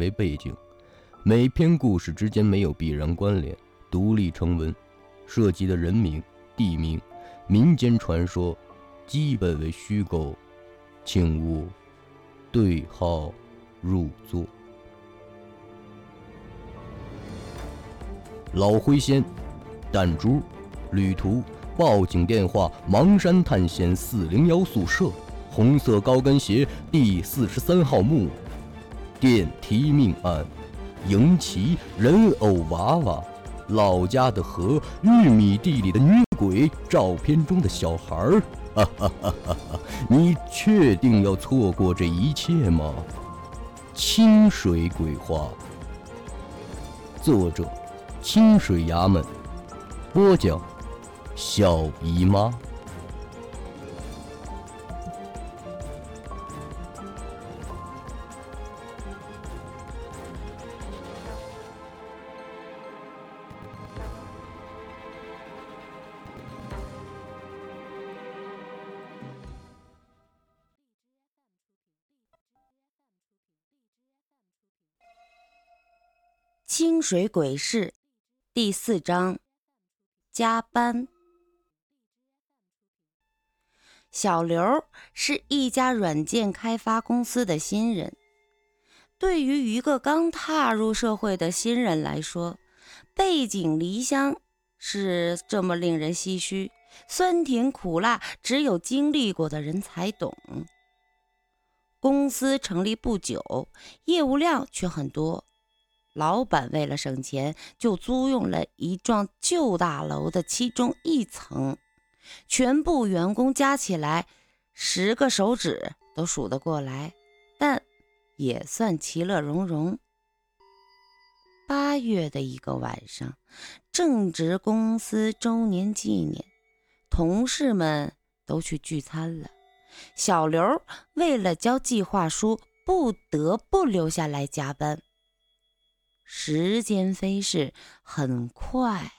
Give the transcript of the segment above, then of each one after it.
为背景，每篇故事之间没有必然关联，独立成文，涉及的人名、地名、民间传说，基本为虚构，请勿对号入座。老灰仙，弹珠，旅途，报警电话：芒山探险四零幺宿舍，红色高跟鞋，第四十三号墓。电梯命案，迎旗人偶娃娃，老家的河，玉米地里的女鬼，照片中的小孩儿，哈哈哈哈哈！你确定要错过这一切吗？清水鬼话，作者：清水衙门，播讲：小姨妈。清水鬼事第四章：加班。小刘是一家软件开发公司的新人。对于一个刚踏入社会的新人来说，背井离乡是这么令人唏嘘，酸甜苦辣，只有经历过的人才懂。公司成立不久，业务量却很多。老板为了省钱，就租用了一幢旧大楼的其中一层，全部员工加起来十个手指都数得过来，但也算其乐融融。八月的一个晚上，正值公司周年纪念，同事们都去聚餐了，小刘为了交计划书，不得不留下来加班。时间飞逝，很快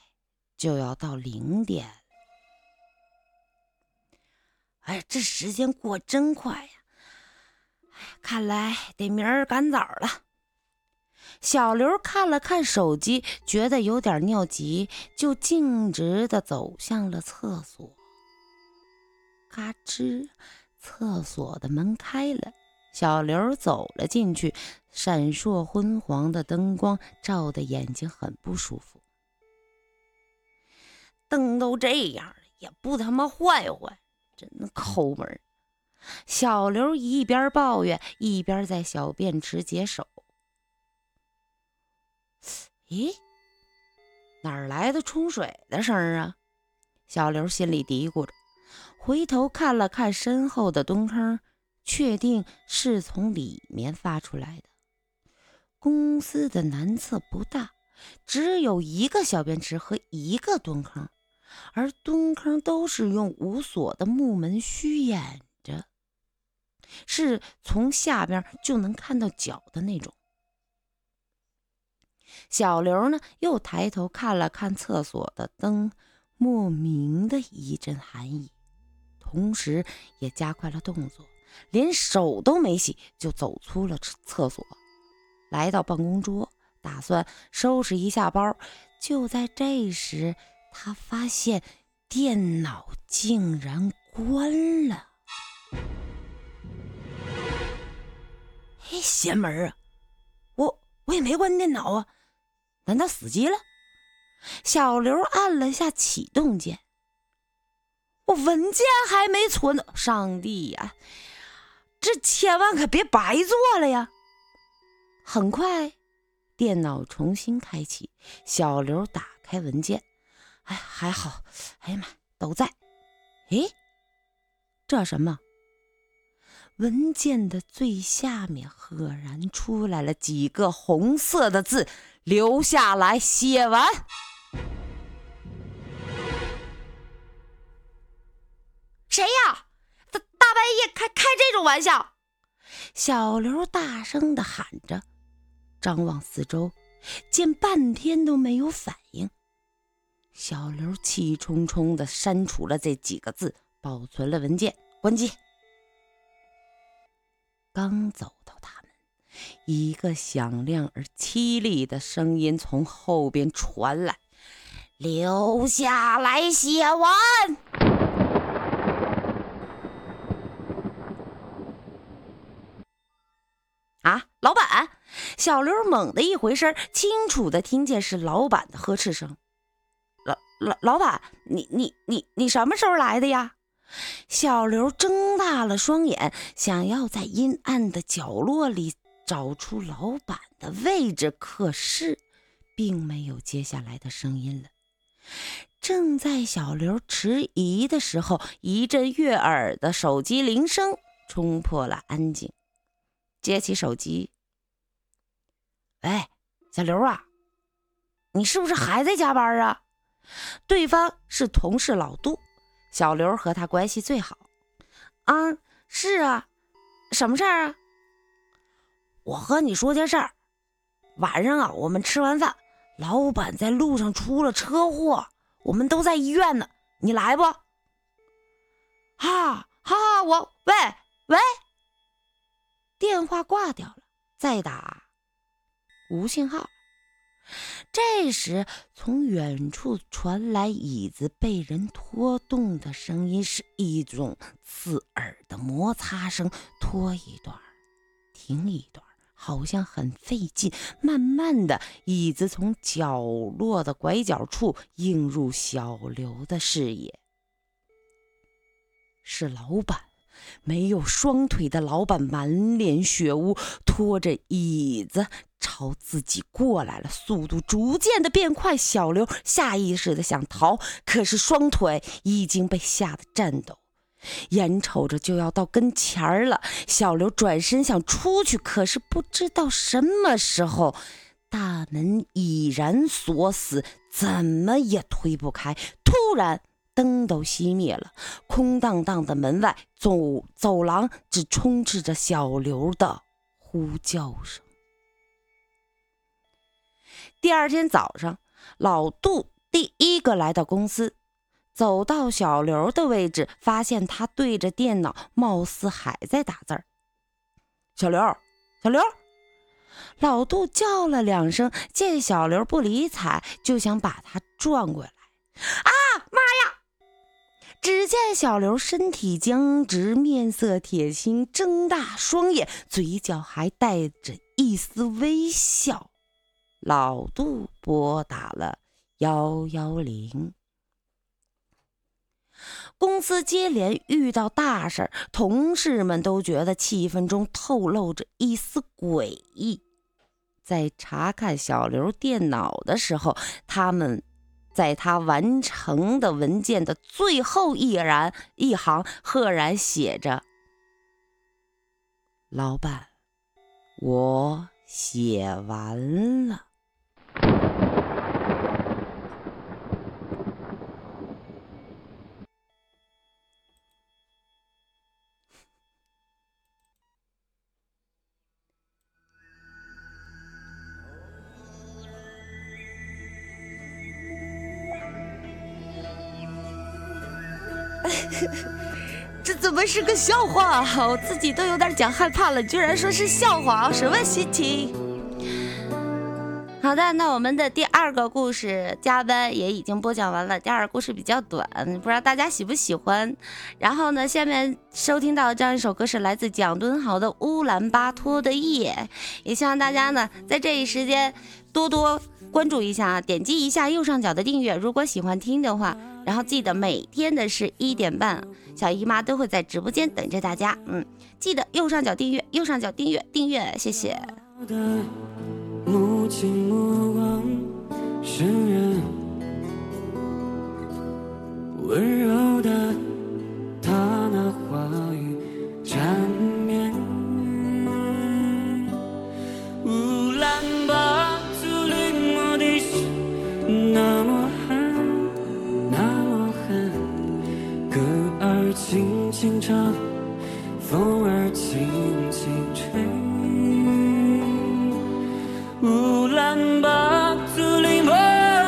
就要到零点。哎，这时间过真快呀！看来得明儿赶早了。小刘看了看手机，觉得有点尿急，就径直的走向了厕所。嘎吱，厕所的门开了。小刘走了进去，闪烁昏黄的灯光照得眼睛很不舒服。灯都这样了，也不他妈换换，真抠门！小刘一边抱怨，一边在小便池解手。咦，哪来的冲水的声啊？小刘心里嘀咕着，回头看了看身后的蹲坑。确定是从里面发出来的。公司的南侧不大，只有一个小便池和一个蹲坑，而蹲坑都是用无锁的木门虚掩着，是从下边就能看到脚的那种。小刘呢，又抬头看了看厕所的灯，莫名的一阵寒意，同时也加快了动作。连手都没洗，就走出了厕所，来到办公桌，打算收拾一下包。就在这时，他发现电脑竟然关了。嘿，邪门啊！我我也没关电脑啊，难道死机了？小刘按了下启动键，我文件还没存。上帝呀！这千万可别白做了呀！很快，电脑重新开启，小刘打开文件，哎，还好，哎呀妈，都在。诶，这什么？文件的最下面赫然出来了几个红色的字：“留下来写完。”玩笑，小刘大声的喊着，张望四周，见半天都没有反应。小刘气冲冲的删除了这几个字，保存了文件，关机。刚走到大门，一个响亮而凄厉的声音从后边传来：“留下来写完。”啊，老板！小刘猛地一回身，清楚的听见是老板的呵斥声。老老老板，你你你你什么时候来的呀？小刘睁大了双眼，想要在阴暗的角落里找出老板的位置，可是并没有接下来的声音了。正在小刘迟疑的时候，一阵悦耳的手机铃声冲破了安静。接起手机，喂，小刘啊，你是不是还在加班啊？对方是同事老杜。小刘和他关系最好，啊，是啊，什么事儿啊？我和你说件事儿，晚上啊，我们吃完饭，老板在路上出了车祸，我们都在医院呢，你来不？啊哈，哈，我喂喂，电话挂掉了，再打，无信号。这时，从远处传来椅子被人拖动的声音，是一种刺耳的摩擦声。拖一段，停一段，好像很费劲。慢慢的，椅子从角落的拐角处映入小刘的视野，是老板。没有双腿的老板满脸血污，拖着椅子朝自己过来了，速度逐渐的变快。小刘下意识的想逃，可是双腿已经被吓得颤抖，眼瞅着就要到跟前儿了。小刘转身想出去，可是不知道什么时候，大门已然锁死，怎么也推不开。突然。灯都熄灭了，空荡荡的门外走走廊只充斥着小刘的呼叫声。第二天早上，老杜第一个来到公司，走到小刘的位置，发现他对着电脑，貌似还在打字儿。小刘，小刘，老杜叫了两声，见小刘不理睬，就想把他转过来。啊妈呀！只见小刘身体僵直，面色铁青，睁大双眼，嘴角还带着一丝微笑。老杜拨打了幺幺零。公司接连遇到大事同事们都觉得气氛中透露着一丝诡异。在查看小刘电脑的时候，他们。在他完成的文件的最后一栏一行，赫然写着：“老板，我写完了。” 这怎么是个笑话？我自己都有点讲害怕了，居然说是笑话，什么心情？好的，那我们的第二个故事加班也已经播讲完了。第二个故事比较短，不知道大家喜不喜欢。然后呢，下面收听到这样一首歌是来自蒋敦豪的《乌兰巴托的夜》，也希望大家呢在这一时间多多关注一下啊，点击一下右上角的订阅。如果喜欢听的话。然后记得每天的是一点半，小姨妈都会在直播间等着大家。嗯，记得右上角订阅，右上角订阅，订阅，谢谢。温柔的他那话语缠